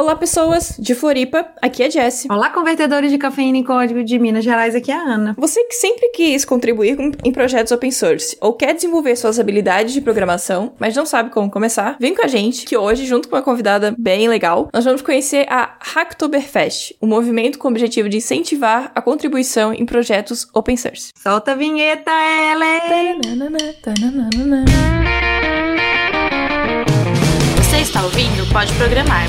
Olá, pessoas de Floripa, aqui é Jessie. Olá, convertedores de cafeína em código de Minas Gerais, aqui é a Ana. Você que sempre quis contribuir em projetos open source ou quer desenvolver suas habilidades de programação, mas não sabe como começar, vem com a gente, que hoje, junto com uma convidada bem legal, nós vamos conhecer a Hacktoberfest, um movimento com o objetivo de incentivar a contribuição em projetos open source. Solta a vinheta, Ellen! Você está ouvindo Pode Programar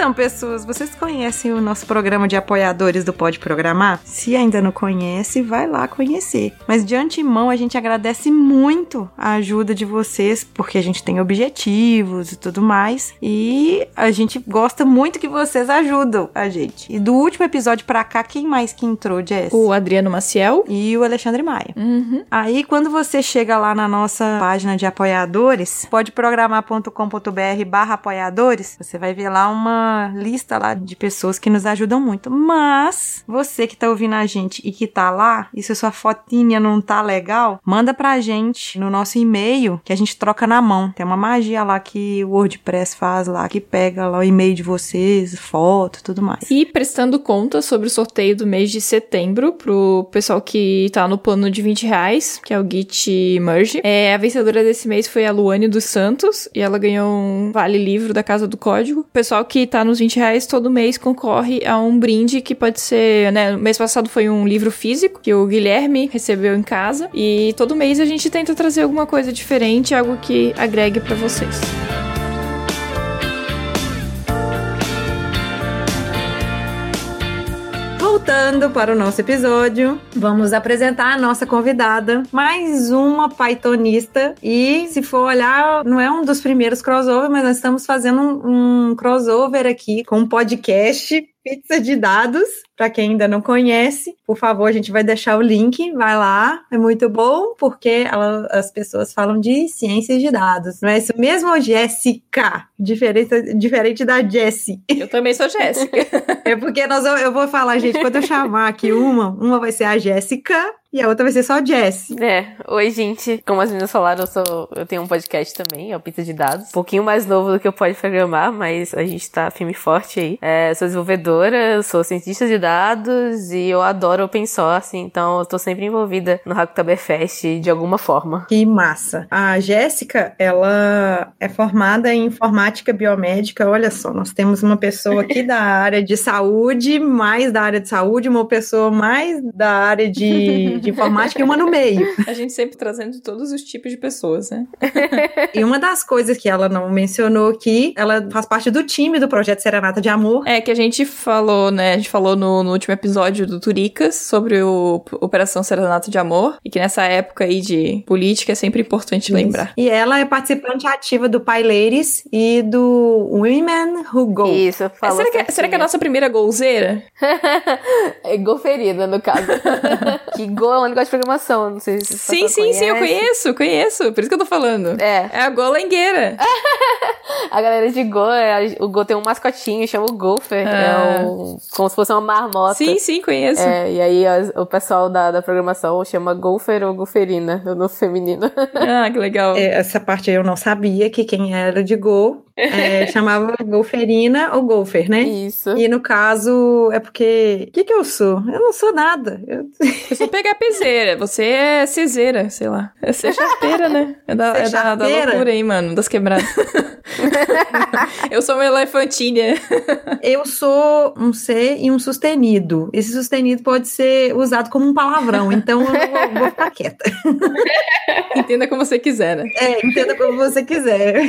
Então, pessoas, vocês conhecem o nosso programa de apoiadores do Pode Programar? Se ainda não conhece, vai lá conhecer. Mas de antemão, a gente agradece muito a ajuda de vocês, porque a gente tem objetivos e tudo mais. E a gente gosta muito que vocês ajudam a gente. E do último episódio pra cá, quem mais que entrou, Jess? O Adriano Maciel. E o Alexandre Maia. Uhum. Aí, quando você chega lá na nossa página de apoiadores, podeprogramar.com.br barra apoiadores, você vai ver lá uma lista lá de pessoas que nos ajudam muito. Mas você que tá ouvindo a gente e que tá lá, e se a sua fotinha não tá legal, manda pra gente no nosso e-mail que a gente troca na mão. Tem uma magia lá que o WordPress faz lá, que pega lá o e-mail de vocês, foto, tudo mais. E prestando conta sobre o sorteio do mês de setembro pro pessoal que tá no plano de 20 reais, que é o Git Merge. É, a vencedora desse mês foi a Luane dos Santos e ela ganhou um vale livro da Casa do Código. O pessoal que tá nos 20 reais todo mês concorre a um brinde que pode ser, né? Mês passado foi um livro físico que o Guilherme recebeu em casa e todo mês a gente tenta trazer alguma coisa diferente, algo que agregue para vocês. Voltando para o nosso episódio, vamos apresentar a nossa convidada, mais uma Pythonista. E se for olhar, não é um dos primeiros crossover, mas nós estamos fazendo um, um crossover aqui com um podcast Pizza de dados, para quem ainda não conhece, por favor, a gente vai deixar o link, vai lá, é muito bom, porque ela, as pessoas falam de ciências de dados. Não é isso mesmo, Jéssica? Diferente, diferente da Jessie. Eu também sou Jéssica. é porque nós, eu vou falar, gente, quando eu chamar aqui uma, uma vai ser a Jéssica e a outra vai ser só Jess. É. Oi, gente. Como as meninas falaram, eu, sou, eu tenho um podcast também, é o Pizza de Dados. Um pouquinho mais novo do que eu Pode Programar, mas a gente tá firme e forte aí. É, sou desenvolvedora, sou cientista de dados e eu adoro open source, então eu tô sempre envolvida no Hacktoberfest de alguma forma. Que massa. A Jéssica, ela é formada em informática biomédica. Olha só, nós temos uma pessoa aqui da área de saúde, mais da área de saúde, uma pessoa mais da área de de informática e uma no meio. A gente sempre trazendo todos os tipos de pessoas, né? e uma das coisas que ela não mencionou aqui, ela faz parte do time do projeto Serenata de Amor. É, que a gente falou, né? A gente falou no, no último episódio do Turicas sobre o Operação Serenata de Amor, e que nessa época aí de política é sempre importante Isso. lembrar. E ela é participante ativa do Pai Ladies e do Women Who Go. Isso, falou é, será, que, será que é a nossa primeira golzeira? é golferida, no caso. que gol Go é um negócio de programação, não sei se Sim, sim, conhece. sim, eu conheço, conheço. Por isso que eu tô falando. É. É a Golengueira. a galera de Go, é, o Go tem um mascotinho, chama o Gopher. É ah. É um, como se fosse uma marmota. Sim, sim, conheço. É, e aí o pessoal da, da programação chama Golfer ou Golferina, no feminino. ah, que legal. É, essa parte eu não sabia que quem era de Go é, chamava golferina ou golfer, né? Isso. E no caso, é porque. O que, que eu sou? Eu não sou nada. Eu, eu sou pegapezeira, você é ceseira, sei lá. Você é chapeira, né? É da, é da, da loucura aí, mano, das quebradas. eu sou uma elefantinha. eu sou um C e um sustenido. Esse sustenido pode ser usado como um palavrão, então eu vou, vou ficar quieta. Entenda como você quiser, né? É, entenda como você quiser.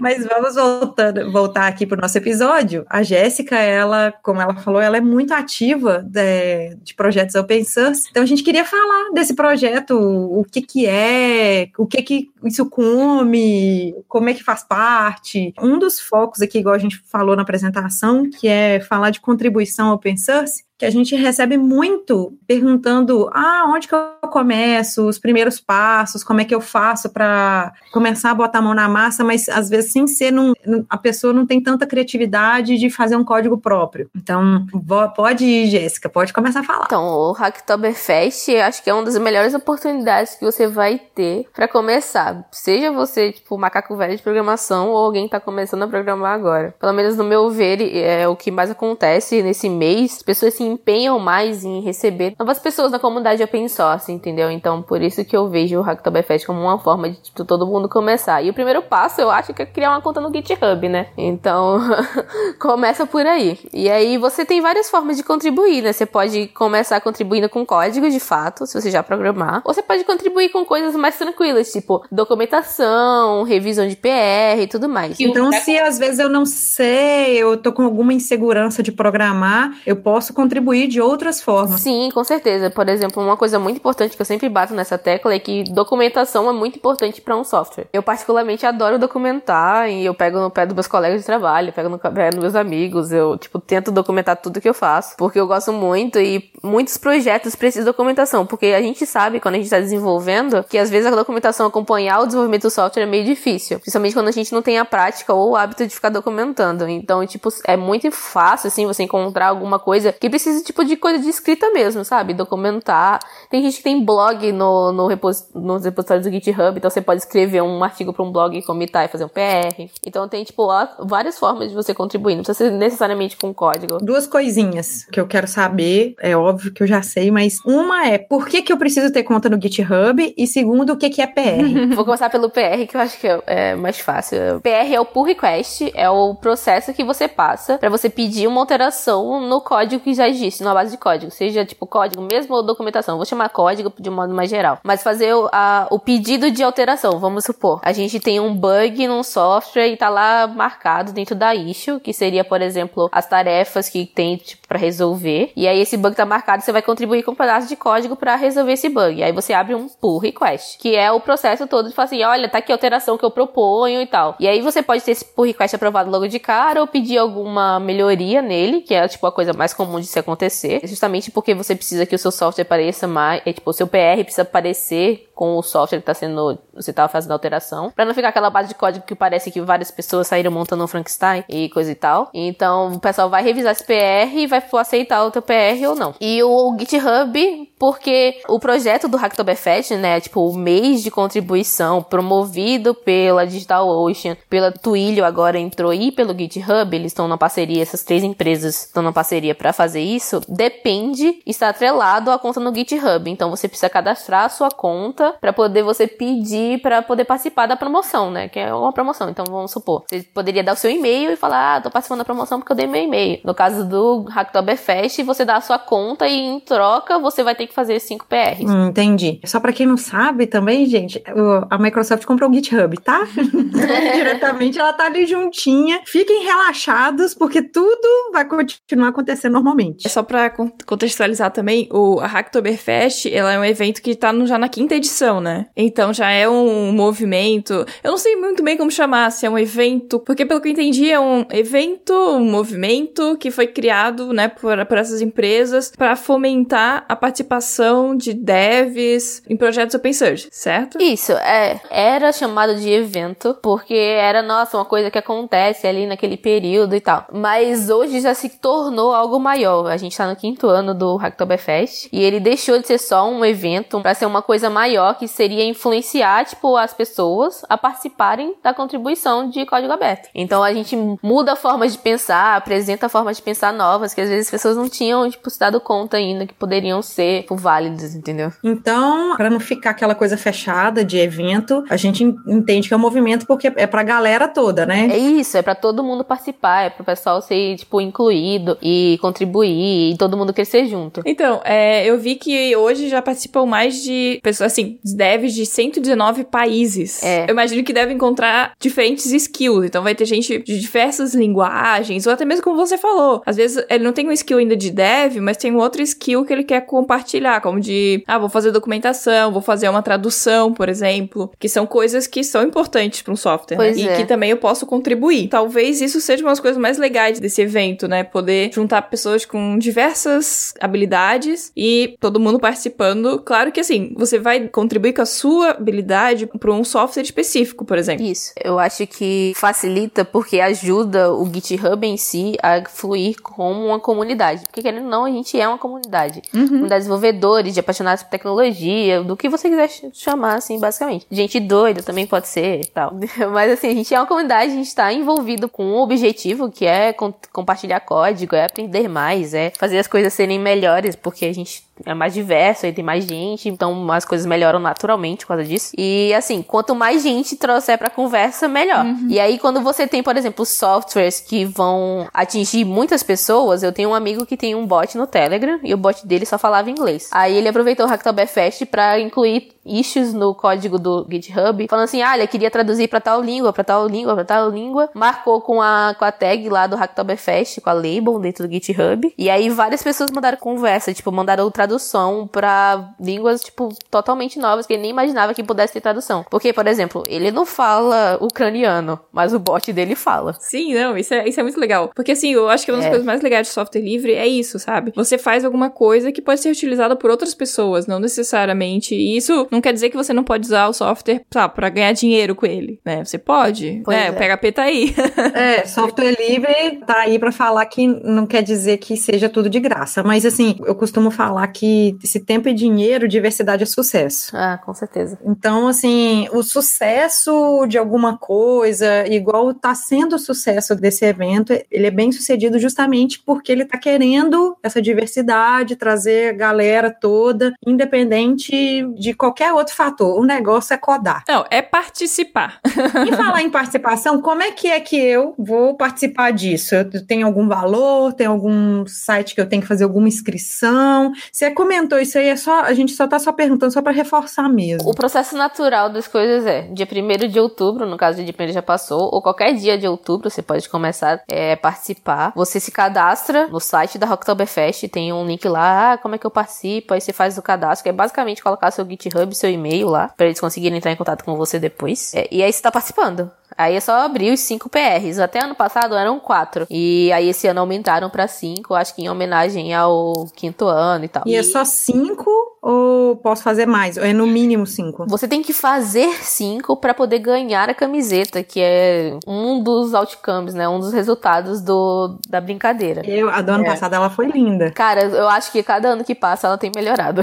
Mas vamos voltando, voltar aqui pro nosso episódio. A Jéssica, ela, como ela falou, ela é muito ativa de, de projetos open source. Então a gente queria falar desse projeto, o que que é, o que que isso come, como é que faz parte. Um dos focos aqui, igual a gente falou na apresentação, que é falar de contribuição open source, que a gente recebe muito perguntando: ah, onde que eu começo, os primeiros passos, como é que eu faço para começar a botar a mão na massa, mas às vezes sem ser num, a pessoa não tem tanta criatividade de fazer um código próprio. Então, pode ir, Jéssica, pode começar a falar. Então, o Hacktoberfest acho que é uma das melhores oportunidades que você vai ter para começar. Seja você, tipo, macaco velho de programação ou alguém que tá começando a programar agora. Pelo menos no meu ver, é o que mais acontece nesse mês. As pessoas se empenham mais em receber novas pessoas da comunidade open source, entendeu? Então, por isso que eu vejo o Hacktoberfest como uma forma de, tipo, todo mundo começar. E o primeiro passo, eu acho que é criar uma conta no GitHub, né? Então, começa por aí. E aí você tem várias formas de contribuir, né? Você pode começar contribuindo com código, de fato, se você já programar. Ou você pode contribuir com coisas mais tranquilas, tipo documentação, revisão de PR e tudo mais. Então, se às vezes eu não sei, eu tô com alguma insegurança de programar, eu posso contribuir de outras formas. Sim, com certeza. Por exemplo, uma coisa muito importante que eu sempre bato nessa tecla é que documentação é muito importante para um software. Eu particularmente adoro documentar e eu pego no pé dos meus colegas de trabalho, pego no pé dos meus amigos, eu tipo tento documentar tudo que eu faço, porque eu gosto muito e muitos projetos precisam de documentação, porque a gente sabe quando a gente está desenvolvendo que às vezes a documentação acompanhar o desenvolvimento do software é meio difícil, principalmente quando a gente não tem a prática ou o hábito de ficar documentando. Então, tipo, é muito fácil assim você encontrar alguma coisa que precisa tipo de coisa de escrita mesmo, sabe? Documentar. Tem gente que tem blog no, no repos, nos repositórios do GitHub, então você pode escrever um artigo para um blog, comitar e fazer um PR. Então tem tipo várias formas de você contribuir, não precisa ser necessariamente com código. Duas coisinhas que eu quero saber, é óbvio que eu já sei, mas uma é por que, que eu preciso ter conta no GitHub e segundo, o que, que é PR? Vou começar pelo PR, que eu acho que é, é mais fácil. PR é o pull request, é o processo que você passa para você pedir uma alteração no código que já existe, numa base de código, seja tipo código mesmo ou documentação. Vou chamar código de um modo mais geral. Mas fazer o, a, o pedido de alteração, vamos supor. A gente tem um bug num software e tá lá marcado dentro da issue, que seria, por exemplo, as tarefas que tem tipo, para resolver. E aí esse bug tá marcado, você vai contribuir com um pedaço de código para resolver esse bug. E aí você abre um pull request, que é o processo todo de falar assim, olha, tá aqui a alteração que eu proponho e tal. E aí você pode ter esse pull request aprovado logo de cara ou pedir alguma melhoria nele, que é tipo a coisa mais comum de se acontecer, justamente porque você precisa que o seu software pareça mais, é, tipo, o seu PR precisa parecer com o software que tá sendo, você tava fazendo alteração, para não ficar aquela base de código que parece que várias pessoas saíram montando um Frankenstein e coisa e tal. Então, o pessoal vai revisar esse PR e vai aceitar o teu PR ou não. E o GitHub, porque o projeto do Hacktoberfest, né, tipo, o mês de contribuição promovido pela DigitalOcean, pela Twilio agora entrou e pelo GitHub, eles estão na parceria, essas três empresas estão na parceria para fazer isso, depende, está atrelado à conta no GitHub. Então, você precisa cadastrar a sua conta para poder você pedir para poder participar da promoção, né? Que é uma promoção. Então vamos supor, você poderia dar o seu e-mail e falar, ah, tô participando da promoção porque eu dei meu e-mail. No caso do Hacktoberfest, você dá a sua conta e em troca você vai ter que fazer 5 PRs. Hum, entendi. Só para quem não sabe também, gente, a Microsoft comprou o GitHub, tá? Diretamente ela tá ali juntinha. Fiquem relaxados porque tudo vai continuar acontecendo normalmente. É só para contextualizar também, o Hacktoberfest, ela é um evento que tá no, já na quinta edição edição, né? Então já é um movimento. Eu não sei muito bem como chamar, se é um evento, porque pelo que eu entendi é um evento, um movimento que foi criado, né, por, por essas empresas para fomentar a participação de devs em projetos open source, certo? Isso, é. Era chamado de evento porque era, nossa, uma coisa que acontece ali naquele período e tal. Mas hoje já se tornou algo maior. A gente tá no quinto ano do Hacktoberfest e ele deixou de ser só um evento para ser uma coisa maior que seria influenciar, tipo, as pessoas a participarem da contribuição de código aberto. Então a gente muda formas de pensar, apresenta formas de pensar novas, que às vezes as pessoas não tinham, tipo, se dado conta ainda que poderiam ser tipo, válidas, entendeu? Então, para não ficar aquela coisa fechada de evento, a gente entende que é um movimento porque é pra galera toda, né? É isso, é para todo mundo participar, é pro pessoal ser, tipo, incluído e contribuir e todo mundo crescer junto. Então, é, eu vi que hoje já participam mais de pessoas, assim, devs de 119 países. É. Eu imagino que deve encontrar diferentes skills. Então vai ter gente de diversas linguagens, ou até mesmo como você falou. Às vezes ele não tem um skill ainda de dev, mas tem um outro skill que ele quer compartilhar como de, ah, vou fazer documentação, vou fazer uma tradução, por exemplo, que são coisas que são importantes para um software, né? Pois e é. que também eu posso contribuir. Talvez isso seja uma das coisas mais legais desse evento, né? Poder juntar pessoas com diversas habilidades e todo mundo participando. Claro que assim, você vai contribuir com a sua habilidade para um software específico, por exemplo. Isso. Eu acho que facilita porque ajuda o GitHub em si a fluir como uma comunidade. Porque querendo ou não, a gente é uma comunidade. Comunidade de desenvolvedores, de apaixonados por tecnologia, do que você quiser ch- chamar, assim, basicamente. Gente doida também pode ser e tal. Mas assim, a gente é uma comunidade, a gente tá envolvido com um objetivo que é com- compartilhar código, é aprender mais, é fazer as coisas serem melhores, porque a gente é mais diverso, aí tem mais gente, então as coisas melhoram naturalmente por causa disso. E assim, quanto mais gente trouxer pra conversa, melhor. E aí, quando você tem, por exemplo, softwares que vão atingir muitas pessoas, eu tenho um amigo que tem um bot no Telegram e o bot dele só falava inglês. Aí ele aproveitou o Hacktoberfest pra incluir issues no código do GitHub, falando assim, ah, ele queria traduzir pra tal língua, pra tal língua, pra tal língua, marcou com a, com a tag lá do Hacktoberfest, com a label dentro do GitHub, e aí várias pessoas mandaram conversa, tipo, mandaram tradução pra línguas, tipo, totalmente novas, que ele nem imaginava que pudesse ter tradução. Porque, por exemplo, ele não fala ucraniano, mas o bot dele fala. Sim, não, isso é, isso é muito legal. Porque assim, eu acho que uma das É. coisas mais legais de software livre é isso, sabe? Você faz alguma coisa que pode ser utilizada por outras pessoas, não necessariamente. E isso não quer dizer que você não pode usar o software, sabe, pra ganhar dinheiro com ele, né? Você pode. Pois né? é. O PHP tá aí. É, software livre tá aí pra falar que não quer dizer que seja tudo de graça, mas assim, eu costumo falar que se tempo é dinheiro, diversidade é sucesso. Ah, com certeza. Então, assim, o sucesso de alguma coisa, igual tá sendo o sucesso desse evento, ele é bem sucedido justamente porque ele tá querendo essa diversidade, trazer a galera toda, independente de qualquer outro fator. O negócio é codar. Não, é participar. E falar em participação, como é que é que eu vou participar disso? Eu tenho algum valor? Tem algum site que eu tenho que fazer alguma inscrição? Você comentou isso aí, é só a gente só tá só perguntando só para reforçar mesmo. O processo natural das coisas é dia 1 de outubro, no caso de 1 já passou, ou qualquer dia de outubro você pode começar a participar. Você se cadastra no site da Rocktoberfest, tem um link lá, ah, como é que eu participo? Aí você faz o cadastro, que é basicamente colocar seu GitHub, seu e-mail lá, pra eles conseguirem entrar em contato com você depois. É, e aí você tá participando. Aí é só abrir os 5 PRs. Até ano passado eram 4. E aí esse ano aumentaram pra 5, acho que em homenagem ao quinto ano e tal. E é só cinco ou posso fazer mais? Ou é no mínimo cinco? Você tem que fazer cinco pra poder ganhar a camiseta, que é um dos outcomes, né? Um dos resultados do, da brincadeira. Eu, a do ano É. passado ela foi linda. Cara, eu acho que cada ano que passa ela tem melhorado.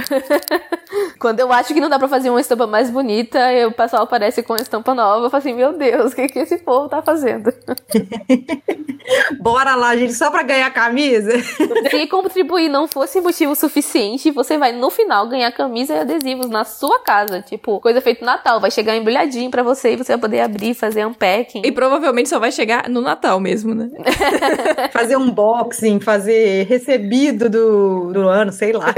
Quando eu acho que não dá pra fazer uma estampa mais bonita, e o pessoal aparece com uma estampa nova. Eu falo assim, meu Deus, o que, que esse povo tá fazendo? Bora lá, gente, só pra ganhar a camisa? Se contribuir não fosse motivo suficiente, você vai no final ganhar camisa e adesivos na sua casa. Tipo, coisa feita no Natal. Vai chegar embrulhadinho pra você e você vai poder abrir, fazer unpacking. E provavelmente só vai chegar no Natal mesmo, né? fazer unboxing, fazer recebido do, do ano, sei lá.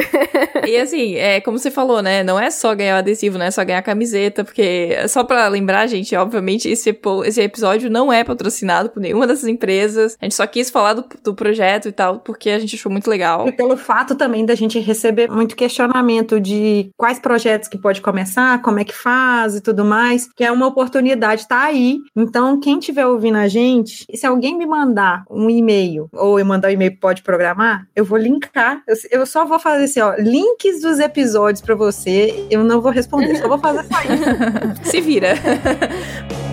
E assim, é como você falou, né? Não é só ganhar o adesivo, não é só ganhar a camiseta, porque só pra lembrar, gente, obviamente esse, esse episódio não é patrocinado por nenhuma dessas empresas. A gente só quis falar do, do projeto e tal, porque a gente achou muito legal. E pelo fato também da gente receber muito questionamento de quais projetos que pode começar, como é que faz e tudo mais, que é uma oportunidade, tá aí. Então, quem estiver ouvindo a gente, se alguém me mandar um e-mail, ou eu mandar um e-mail pode programar, eu vou linkar. Eu, eu só vou fazer assim, ó, links dos episódios pra você, eu não vou responder, só vou fazer só isso. Se vira.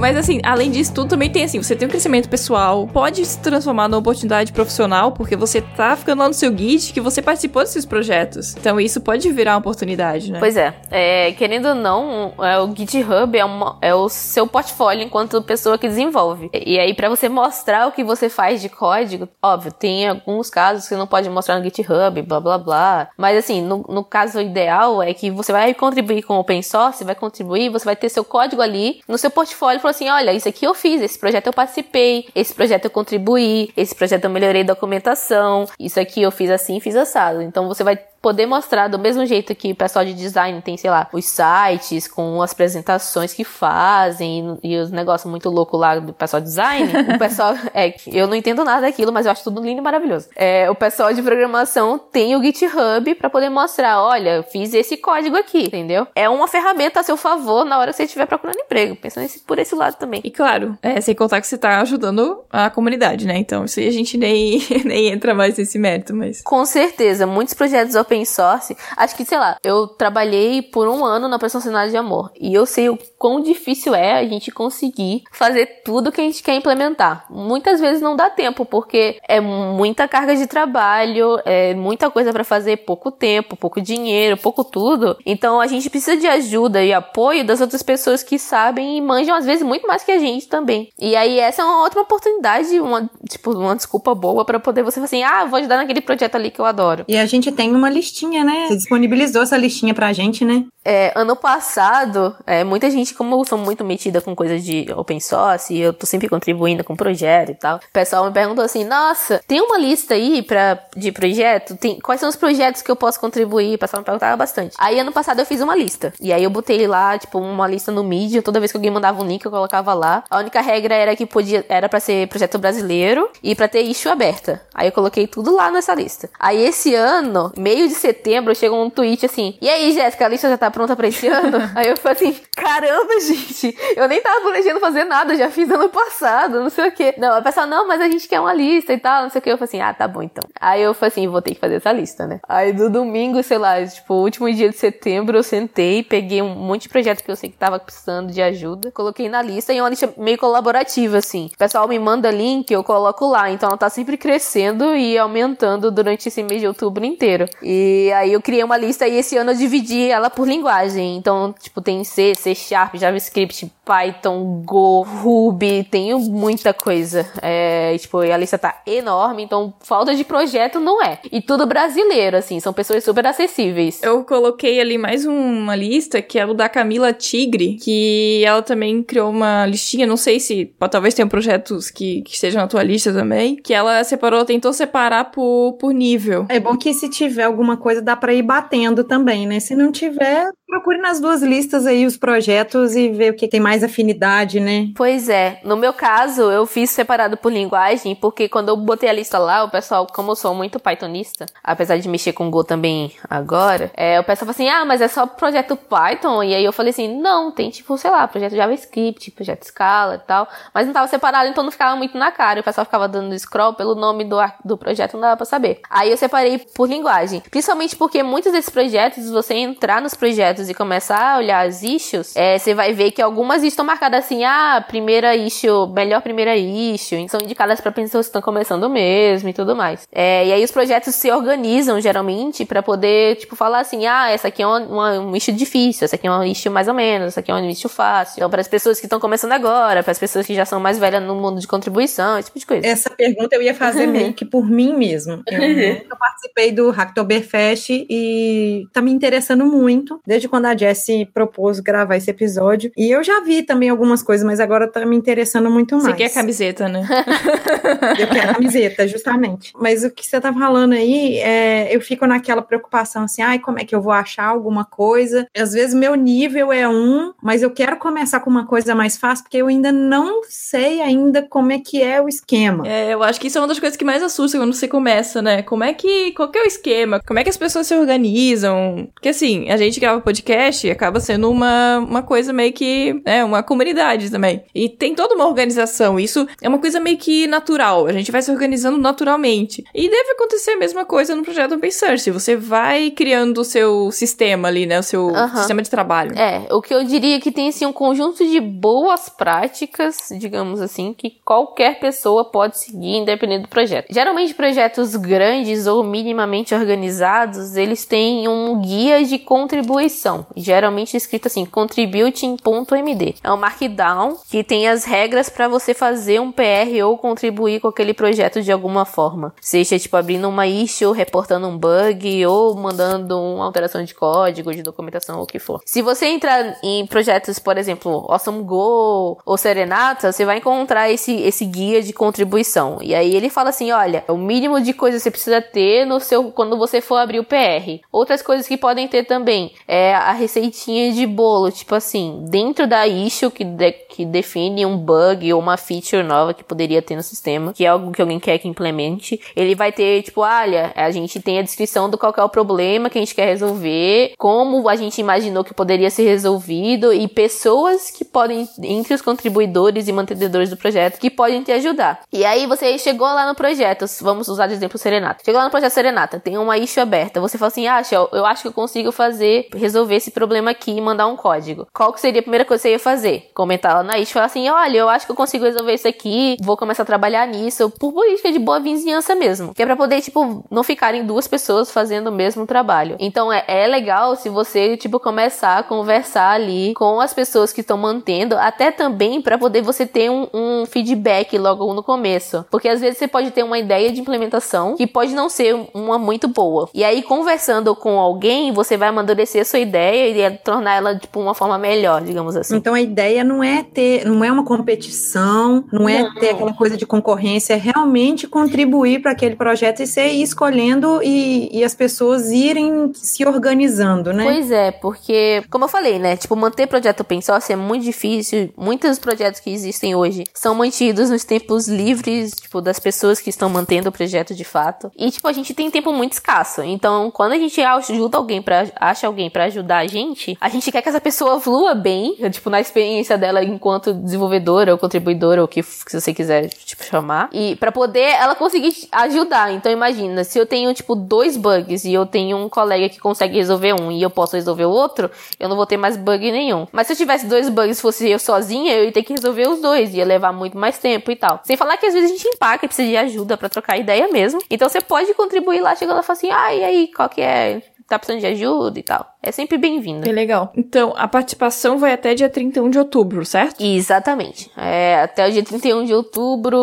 Mas assim, além disso tudo, também tem assim, você tem um crescimento pessoal, pode se transformar numa oportunidade profissional, porque você tá ficando lá no seu Git que você participou desses projetos. Então isso pode virar uma oportunidade, né? Pois é, é, querendo ou não, é, o GitHub é, uma- é o seu portfólio enquanto pessoa que desenvolve. E aí, pra você mostrar o que você faz de código, óbvio, tem alguns casos que você não pode mostrar no GitHub, blá blá blá. Mas assim, no, no caso ideal é que você vai contribuir com o open source, vai contribuir, você vai ter seu código ali no seu portfólio, falando assim: olha, isso aqui eu fiz, esse projeto eu participei, esse projeto eu contribuí, esse projeto eu melhorei documentação, isso aqui eu fiz assim, fiz assado. Então você vai poder mostrar do mesmo jeito que o pessoal de design tem, sei lá, os sites com as apresentações que fazem e, e os negócios muito loucos lá do pessoal de design. o pessoal, é, eu não entendo nada daquilo, mas eu acho tudo lindo e maravilhoso. É, o pessoal de programação tem o GitHub para poder mostrar, olha, eu fiz esse código aqui, entendeu? É uma ferramenta a seu favor na hora que você estiver procurando emprego. Pensando por esse lado também. E claro, é, sem contar que você tá ajudando a comunidade, né? Então, isso aí a gente nem, nem entra mais nesse mérito, mas. Com certeza, muitos projetos open source. Acho que, sei lá, eu trabalhei por um ano na Operação Cenário de Amor. E eu sei o quão difícil é a gente conseguir fazer tudo que a gente quer implementar. Muitas vezes não dá tempo, porque é muita carga de trabalho, é muita coisa para fazer, pouco tempo, pouco dinheiro, pouco tudo. Então a gente precisa de ajuda e apoio das outras pessoas que sabem e manjam às vezes muito mais que a gente também. E aí essa é uma outra oportunidade, uma tipo uma desculpa boa para poder você falar assim: "Ah, vou ajudar naquele projeto ali que eu adoro". E a gente tem uma listinha, né? Você disponibilizou essa listinha pra gente, né? É, ano passado, é, muita gente, como eu sou muito metida com coisas de open source, e eu tô sempre contribuindo com projeto e tal, o pessoal me perguntou assim, nossa, tem uma lista aí pra, de projeto? Tem, quais são os projetos que eu posso contribuir? O pessoal me perguntava bastante. Aí ano passado eu fiz uma lista. E aí eu botei lá, tipo, uma lista no Medium, toda vez que alguém mandava um link, eu colocava lá. A única regra era que podia, era para ser projeto brasileiro e para ter issue aberta. Aí eu coloquei tudo lá nessa lista. Aí esse ano, meio de setembro, chegou um tweet assim, e aí, Jéssica, a lista já tá pronta pra esse ano? aí eu falei assim, caramba, gente, eu nem tava planejando fazer nada, já fiz ano passado, não sei o que. Não, o pessoal, não, mas a gente quer uma lista e tal, não sei o que. Eu falei assim, ah, tá bom então. Aí eu falei assim, vou ter que fazer essa lista, né? Aí do domingo, sei lá, tipo, último dia de setembro, eu sentei, peguei um monte de projeto que eu sei que tava precisando de ajuda, coloquei na lista e é uma lista meio colaborativa, assim. O pessoal me manda link, eu coloco lá, então ela tá sempre crescendo e aumentando durante esse mês de outubro inteiro. E aí eu criei uma lista e esse ano eu dividi ela por linguagem. Então, tipo, tem C, C Sharp, JavaScript, Python, Go, Ruby, tenho muita coisa. É, tipo, a lista tá enorme, então falta de projeto não é. E tudo brasileiro, assim, são pessoas super acessíveis. Eu coloquei ali mais uma lista, que é o da Camila Tigre, que ela também criou uma listinha, não sei se talvez tenha projetos que, que estejam na tua lista também, que ela separou, tentou separar por, por nível. É bom que se tiver alguma coisa dá para ir batendo também, né? Se não tiver, procure nas duas listas aí os projetos e ver o que tem mais afinidade, né? Pois é. No meu caso, eu fiz separado por linguagem, porque quando eu botei a lista lá, o pessoal, como eu sou muito Pythonista, apesar de mexer com Go também agora, é, o pessoal falou assim: ah, mas é só projeto Python? E aí eu falei assim: não, tem tipo, sei lá, projeto JavaScript, projeto Scala e tal. Mas não tava separado, então não ficava muito na cara. O pessoal ficava dando scroll pelo nome do, do projeto, não dava pra saber. Aí eu separei por linguagem. Principalmente porque muitos desses projetos, você entrar nos projetos e começar a olhar as issues, é, você vai ver que algumas estão marcadas assim, ah, primeira issue, melhor primeira issue, são indicadas para pessoas que estão começando mesmo e tudo mais. É, e aí os projetos se organizam geralmente para poder, tipo, falar assim, ah, essa aqui é uma, uma, um issue difícil, essa aqui é um issue mais ou menos, essa aqui é um issue fácil. Então, para as pessoas que estão começando agora, para as pessoas que já são mais velhas no mundo de contribuição, esse tipo de coisa. Essa pergunta eu ia fazer meio que por mim mesmo. Eu nunca participei do Hacktoberfest e tá me interessando muito, desde quando a Jessie propôs gravar esse episódio. E eu já vi também algumas coisas, mas agora tá me interessando muito mais. Você quer camiseta, né? eu quero camiseta, justamente. Mas o que você tá falando aí, é, eu fico naquela preocupação assim, ai, como é que eu vou achar alguma coisa? Às vezes meu nível é um, mas eu quero começar com uma coisa mais fácil, porque eu ainda não sei ainda como é que é o esquema. É, eu acho que isso é uma das coisas que mais assusta quando você começa, né? Como é que, qual que é o esquema? Como é que as pessoas se organizam? Porque assim, a gente grava podcast e acaba sendo uma, uma coisa meio que, é, uma comunidade também. E tem toda uma organização. Isso é uma coisa meio que natural. A gente vai se organizando naturalmente. E deve acontecer a mesma coisa no projeto Open Source. Você vai criando o seu sistema ali, né? O seu Aham. sistema de trabalho. É, o que eu diria é que tem assim um conjunto de boas práticas, digamos assim, que qualquer pessoa pode seguir independente do projeto. Geralmente projetos grandes ou minimamente organizados, eles têm um guia de contribuição geralmente escrito assim, contributing.md. É um markdown que tem as regras para você fazer um PR ou contribuir com aquele projeto de alguma forma. Seja tipo abrindo uma issue, reportando um bug ou mandando uma alteração de código, de documentação ou o que for. Se você entrar em projetos, por exemplo, Awesome Go ou Serenata, você vai encontrar esse, esse guia de contribuição. E aí ele fala assim, olha, o mínimo de coisas você precisa ter no seu quando você for abrir o PR. Outras coisas que podem ter também é a receitinha de bolo, tipo assim, dentro da issue que, de, que define um bug ou uma feature nova que poderia ter no sistema, que é algo que alguém quer que implemente, ele vai ter, tipo, olha, a gente tem a descrição do qual é o problema que a gente quer resolver, como a gente imaginou que poderia ser resolvido e pessoas que podem, entre os contribuidores e mantenedores do projeto, que podem te ajudar. E aí você chegou lá no projeto, vamos usar de exemplo Serenata. Chegou lá no projeto Serenata, tem uma issue aberta, você fala assim, ah, eu acho que eu consigo fazer, resolver esse problema aqui e mandar um código. Qual que seria a primeira coisa que você ia fazer? Comentar lá na issue, falar assim, olha, eu acho que eu consigo resolver isso aqui, vou começar a trabalhar nisso, por política de boa vizinhança mesmo. Que é pra poder, tipo, não ficarem duas pessoas fazendo o mesmo trabalho. Então é, é legal se você, tipo, começar a conversar ali com as pessoas que estão mantendo, até também para poder você ter um, um feedback logo no começo. Porque às vezes você pode ter uma ideia de implementação que pode não ser uma muito boa. E aí, conversando com alguém, você vai amadurecer a sua ideia e tornar ela, tipo, uma forma melhor, digamos assim. Então a ideia não é ter, não é uma competição, não é não. ter aquela coisa de concorrência, é realmente contribuir para aquele projeto e ser escolhendo e, e as pessoas irem se organizando, né? Pois é, porque, como eu falei, né? Tipo, manter projeto open source é muito difícil. Muitos projetos que existem hoje são mantidos nos tempos livres, tipo, das pessoas que estão mantendo o projeto de fato. E, tipo, a gente tem tempo muito escasso. Então, quando a gente ajuda alguém para acha alguém para ajudar a gente, a gente quer que essa pessoa flua bem, tipo, na experiência dela enquanto desenvolvedora ou contribuidora, ou o que, que você quiser, tipo, chamar. E para poder ela conseguir ajudar. Então, imagina, se eu tenho, tipo, dois bugs e eu tenho um colega que consegue resolver um e eu posso resolver o outro, eu não vou ter mais bug nenhum. Mas se eu tivesse dois bugs fosse eu sozinha, eu ia ter que resolver os dois, ia levar muito mais tempo e tal. Sem falar que às vezes a gente empaca e precisa de ajuda para trocar ideia mesmo. Então você pode contribuir lá, chegando lá e falar assim, ah, e aí, qual que é? Tá precisando de ajuda e tal. É sempre bem-vindo. Que legal. Então, a participação vai até dia 31 de outubro, certo? Exatamente. É, até o dia 31 de outubro,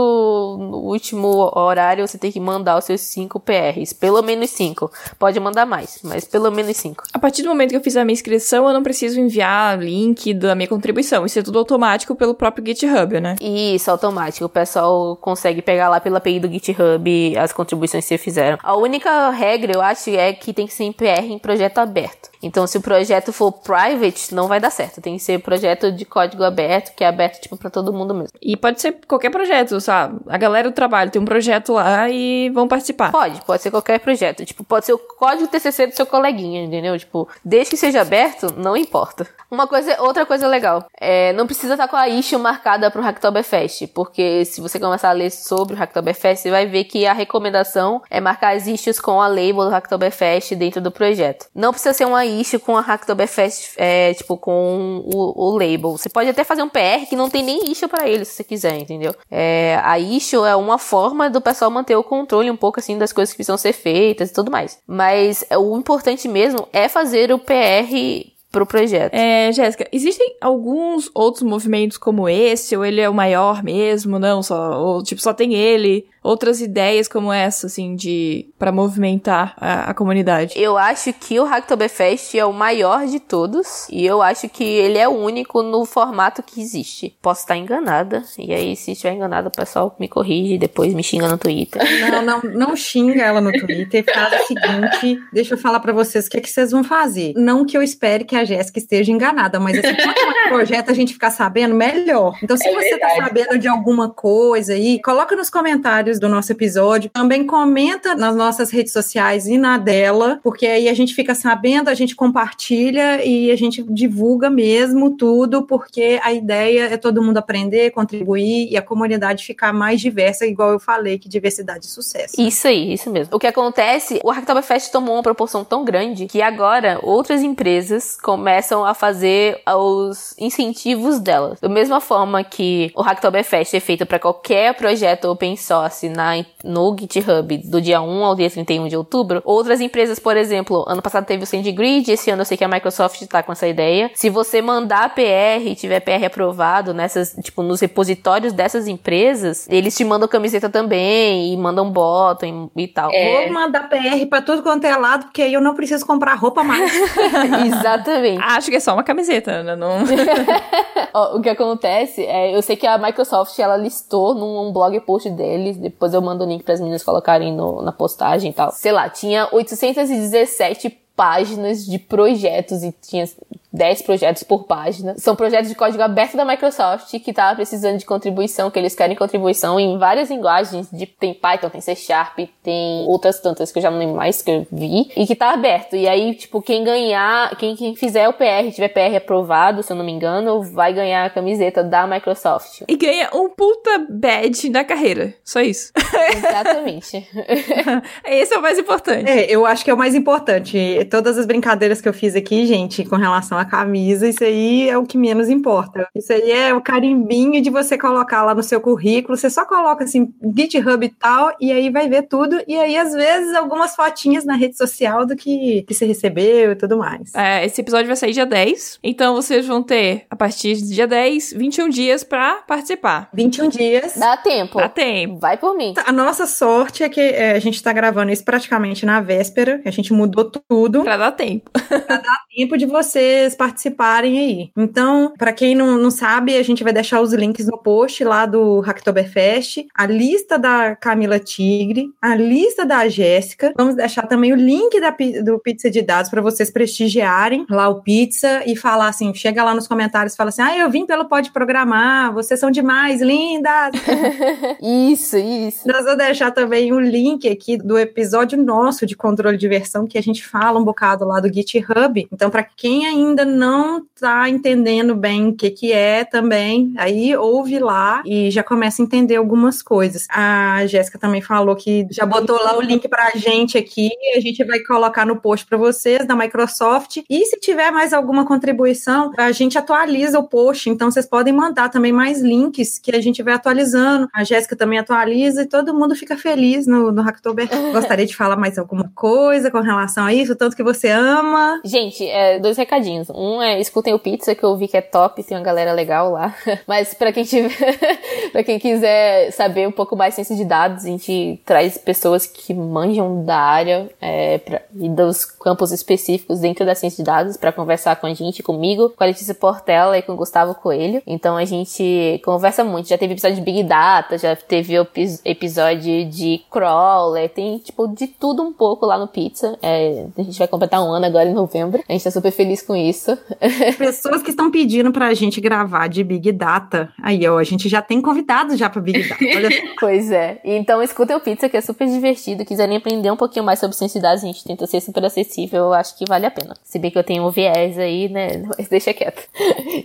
no último horário, você tem que mandar os seus 5 PRs. Pelo menos 5. Pode mandar mais, mas pelo menos 5. A partir do momento que eu fiz a minha inscrição, eu não preciso enviar link da minha contribuição. Isso é tudo automático pelo próprio GitHub, né? Isso, automático. O pessoal consegue pegar lá pela API do GitHub as contribuições que você fizeram. A única regra, eu acho, é que tem que ser em PR em projeto aberto. Então, se o projeto for private, não vai dar certo. Tem que ser projeto de código aberto, que é aberto, tipo, pra todo mundo mesmo. E pode ser qualquer projeto, sabe? A galera do trabalho tem um projeto lá e vão participar. Pode, pode ser qualquer projeto. Tipo, pode ser o código TCC do seu coleguinha, entendeu? Tipo, desde que seja aberto, não importa. Uma coisa, outra coisa legal, é, não precisa estar com a issue marcada pro Hacktoberfest, porque se você começar a ler sobre o Hacktoberfest, você vai ver que a recomendação é marcar as issues com a label do Hacktoberfest dentro do projeto. Não precisa ser uma issue com a Hacktoberfest, é, tipo, com o, o, label. Você pode até fazer um PR que não tem nem issue para ele, se você quiser, entendeu? É, a issue é uma forma do pessoal manter o controle um pouco, assim, das coisas que precisam ser feitas e tudo mais. Mas o importante mesmo é fazer o PR pro projeto. É, Jéssica, existem alguns outros movimentos como esse, ou ele é o maior mesmo, não, só, ou tipo, só tem ele? Outras ideias como essa, assim, de para movimentar a, a, comunidade? Eu acho que o Hacktoberfest é o maior de todos e eu acho que ele é o único no formato que existe. Posso estar enganada e aí se estiver enganada o pessoal me corrige e depois me xinga no Twitter. Não, não, não xinga ela no Twitter. Faz o seguinte, deixa eu falar para vocês o que, é que vocês vão fazer. Não que eu espere que a Jéssica esteja enganada, mas assim, quanto mais projeto a gente ficar sabendo, melhor. Então se é você tá sabendo de alguma coisa aí, coloca nos comentários do nosso episódio. Também comenta nas nossas redes sociais e na dela, porque aí a gente fica sabendo, a gente compartilha e a gente divulga mesmo tudo, porque a ideia é todo mundo aprender, contribuir e a comunidade ficar mais diversa, igual eu falei, que diversidade e sucesso. Isso aí, isso mesmo. O que acontece, o Hacktoberfest tomou uma proporção tão grande que agora outras empresas começam a fazer os incentivos delas. Da mesma forma que o Hacktoberfest é feito para qualquer projeto open source acontece na, no GitHub do dia 1 ao dia 31 de outubro, outras empresas, por exemplo, ano passado teve o SendGrid, esse ano eu sei que a Microsoft tá com essa ideia. Se você mandar PR e tiver PR aprovado nessas, tipo, nos repositórios dessas empresas, eles te mandam camiseta também e mandam bottom e, e tal. Vou mandar PR pra tudo quanto é lado, porque aí eu não preciso comprar roupa mais. Exatamente. Acho que é só uma camiseta, né? Não... O que acontece é, eu sei que a Microsoft ela listou num blog post deles, depois eu mando o link para as meninas colocarem no, na postagem e tal. Sei lá, tinha 817 páginas de projetos e tinha 10 projetos por página. São projetos de código aberto da Microsoft que tava precisando de contribuição, que eles querem contribuição em várias linguagens. De, tem Python, tem C Sharp, tem outras tantas que eu já não lembro mais que eu vi. E que tá aberto. E aí, tipo, quem ganhar, quem, quem fizer o PR, tiver PR aprovado, se eu não me engano, vai ganhar a camiseta da Microsoft. E ganha um puta badge na carreira. Só isso. Exatamente. Esse é o mais importante. É, eu acho que é o mais importante. Todas as brincadeiras que eu fiz aqui, gente, com relação a camisa, isso aí é o que menos importa. Isso aí é o carimbinho de você colocar lá no seu currículo. Você só coloca assim, GitHub e tal, e aí vai ver tudo. E aí, às vezes, algumas fotinhas na rede social do que, que você recebeu e tudo mais. É, esse episódio vai sair dia 10. Então vocês vão ter, a partir do dia 10, 21 dias pra participar. 21 dias. Dá tempo. Dá tempo. Vai por mim. A nossa sorte é que é, a gente tá gravando isso praticamente na véspera, a gente mudou tudo. Pra dar tempo. pra dar tempo de vocês participarem aí. Então, para quem não, não sabe, a gente vai deixar os links no post lá do Hacktoberfest, a lista da Camila Tigre, a lista da Jéssica. Vamos deixar também o link da, do Pizza de Dados para vocês prestigiarem lá o Pizza e falar assim, chega lá nos comentários e fala assim, ah, eu vim pelo Pode Programar, vocês são demais, lindas! isso, isso. Nós vamos deixar também o link aqui do episódio nosso de controle de versão, que a gente fala um bocado lá do GitHub. Então, para quem ainda não tá entendendo bem o que que é também, aí ouve lá e já começa a entender algumas coisas. A Jéssica também falou que já botou lá o link pra gente aqui, a gente vai colocar no post para vocês da Microsoft. E se tiver mais alguma contribuição, a gente atualiza o post, então vocês podem mandar também mais links que a gente vai atualizando. A Jéssica também atualiza e todo mundo fica feliz no, no Hacktober. Gostaria de falar mais alguma coisa com relação a isso, tanto que você ama. Gente, é, dois recadinhos. Um é escutem o Pizza, que eu vi que é top, tem uma galera legal lá. Mas para quem tiver, para quem quiser saber um pouco mais ciência de dados, a gente traz pessoas que manjam da área é, pra, e dos campos específicos dentro da ciência de dados para conversar com a gente, comigo, com a Letícia Portela e com o Gustavo Coelho. Então a gente conversa muito. Já teve episódio de Big Data, já teve episódio de crawler, tem tipo de tudo um pouco lá no Pizza. É, a gente vai completar um ano agora em novembro. A gente tá super feliz com isso. Pessoas que estão pedindo pra gente gravar de Big Data. Aí, ó, a gente já tem convidados já pra Big Data. Olha pois é. Então escutem o Pizza, que é super divertido. Quiserem aprender um pouquinho mais sobre ciência de dados, a gente tenta ser super acessível. Eu acho que vale a pena. Se bem que eu tenho um viés aí, né? Mas deixa quieto.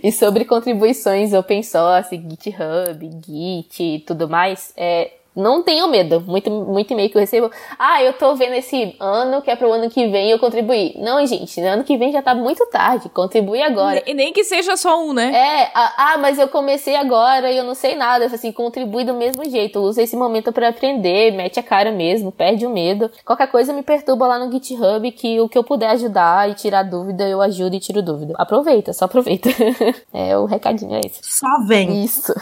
e sobre contribuições open source, GitHub, Git e tudo mais, é, não tenham medo. Muito, muito e-mail que eu recebo. Ah, eu tô vendo esse ano que é pro ano que vem eu contribuir. Não, gente, no ano que vem já tá muito tarde. Contribui agora. E nem que seja só um, né? É, ah, mas eu comecei agora e eu não sei nada. Assim, contribui do mesmo jeito. Usa esse momento para aprender, mete a cara mesmo, perde o medo. Qualquer coisa me perturba lá no GitHub que o que eu puder ajudar e tirar dúvida, eu ajudo e tiro dúvida. Aproveita, só aproveita. é, o recadinho é esse. Só vem. Isso.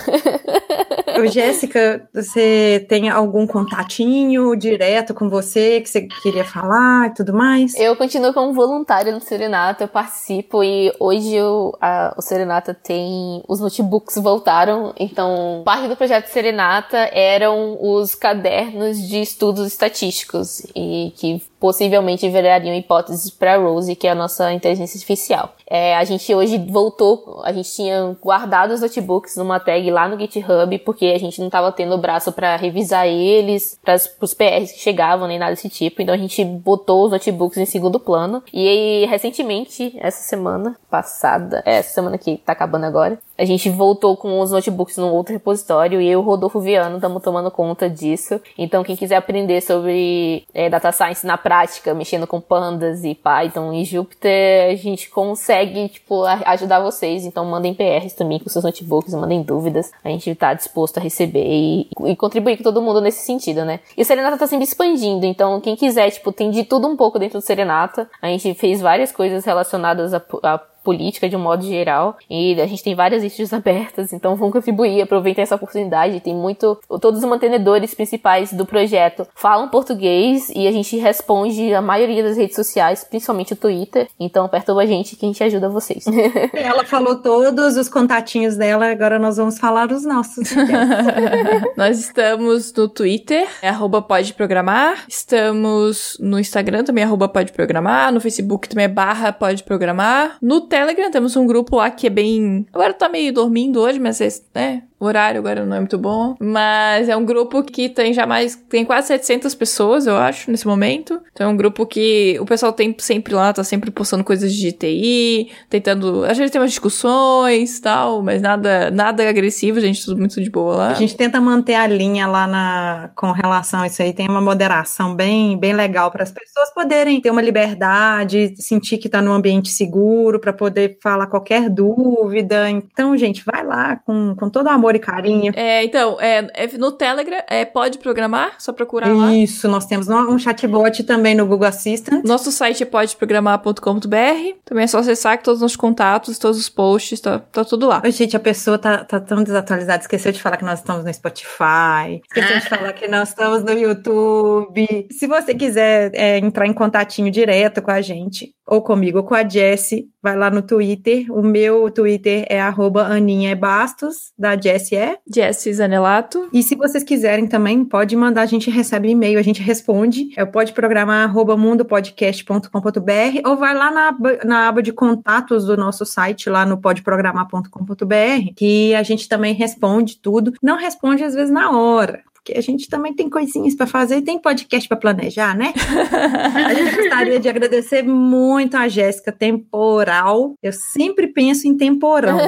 Ô, Jéssica, você tem algum contatinho direto com você que você queria falar e tudo mais? Eu continuo como voluntária no Serenata, eu participo e hoje eu, a, o Serenata tem. Os notebooks voltaram, então parte do projeto Serenata eram os cadernos de estudos estatísticos e que possivelmente virariam hipóteses para Rose, que é a nossa inteligência artificial. É, a gente hoje voltou, a gente tinha guardado os notebooks numa tag lá no GitHub, porque a gente não estava tendo o braço para revisar eles, para os PRs que chegavam, nem nada desse tipo. Então a gente botou os notebooks em segundo plano. E aí, recentemente, essa semana passada, é, essa semana que tá acabando agora, A gente voltou com os notebooks num outro repositório e eu e o Rodolfo Viano estamos tomando conta disso. Então, quem quiser aprender sobre é, data science na prática, mexendo com pandas e Python e Jupyter, a gente consegue, tipo, ajudar vocês. Então, mandem PRs também com seus notebooks, mandem dúvidas. A gente tá disposto a receber e, e contribuir com todo mundo nesse sentido, né? E o Serenata tá sempre expandindo, então quem quiser, tipo, tem de tudo um pouco dentro do Serenata. A gente fez várias coisas relacionadas a, a política de um modo geral. E a gente tem várias issues abertas, então vão contribuir, aproveitem essa oportunidade. Tem muito. Todos os mantenedores principais do projeto falam português e a gente responde a maioria das redes sociais, principalmente o Twitter. Então aperta a gente que a gente ajuda vocês. Ela falou todos os contatinhos dela, agora nós vamos falar os nossos. nós estamos no Twitter, é arroba pode programar. Estamos no Instagram também, arroba pode programar. No Facebook também é barra pode programar. No Telegram temos um grupo lá que é bem. Agora tá meio dormindo hoje, mas é, né? O horário agora não é muito bom. Mas é um grupo que tem já mais. Tem quase 700 pessoas, eu acho, nesse momento. Então é um grupo que o pessoal tem sempre lá, tá sempre postando coisas de TI, tentando. A gente tem umas discussões tal, mas nada, nada agressivo, gente, tudo muito de boa lá. A gente tenta manter a linha lá na, com relação a isso aí. Tem uma moderação bem, bem legal para as pessoas poderem ter uma liberdade, sentir que tá num ambiente seguro, para poder falar qualquer dúvida. Então, gente, vai lá com, com todo amor e carinho. É, então, é, é no Telegram, é, pode programar, só procurar lá. Isso, nós temos um chatbot também no Google Assistant. Nosso site é podeprogramar.com.br. Também é só acessar que todos os nossos contatos, todos os posts, tá, tá tudo lá. Oi, gente, a pessoa tá, tá tão desatualizada, esqueceu de falar que nós estamos no Spotify, esqueceu de falar que nós estamos no YouTube. Se você quiser é, entrar em contatinho direto com a gente, ou comigo ou com a Jessie, vai lá no Twitter. O meu Twitter é arroba Aninha Bastos, da Jessie é. Jessie Zanelato. E se vocês quiserem também, pode mandar, a gente recebe e-mail, a gente responde. É pode programar arroba mundopodcast.com.br ou vai lá na, na aba de contatos do nosso site, lá no podeprogramar.com.br, que a gente também responde tudo. Não responde às vezes na hora, porque a gente também tem coisinhas para fazer e tem podcast para planejar, né? a gente gostaria de agradecer muito a Jéssica Temporal. Eu sempre penso em Temporão,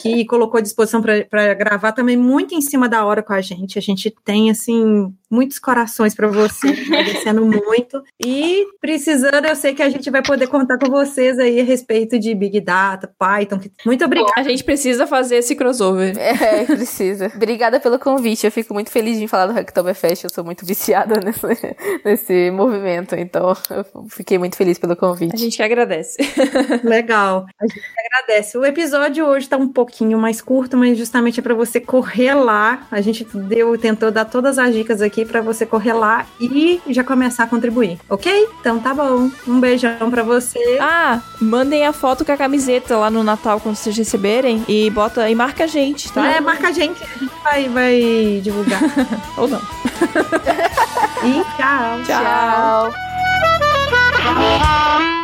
que colocou à disposição para gravar também muito em cima da hora com a gente. A gente tem, assim, muitos corações para você, agradecendo muito. E precisando, eu sei que a gente vai poder contar com vocês aí a respeito de Big Data, Python. Muito obrigada. A gente precisa fazer esse crossover. É, precisa. Obrigada pelo convite. Eu fico muito feliz de falar do Hacktoberfest, eu sou muito viciada nesse, nesse movimento, então eu fiquei muito feliz pelo convite. A gente que agradece. Legal, a gente que agradece. O episódio hoje tá um pouquinho mais curto, mas justamente é para você correr lá. A gente deu, tentou dar todas as dicas aqui para você correr lá e já começar a contribuir, ok? Então tá bom. Um beijão para você. Ah, mandem a foto com a camiseta lá no Natal quando vocês receberem e bota e marca a gente, tá? É, marca a gente, a gente vai, vai divulgar. Ou não. e tchau. tchau. tchau.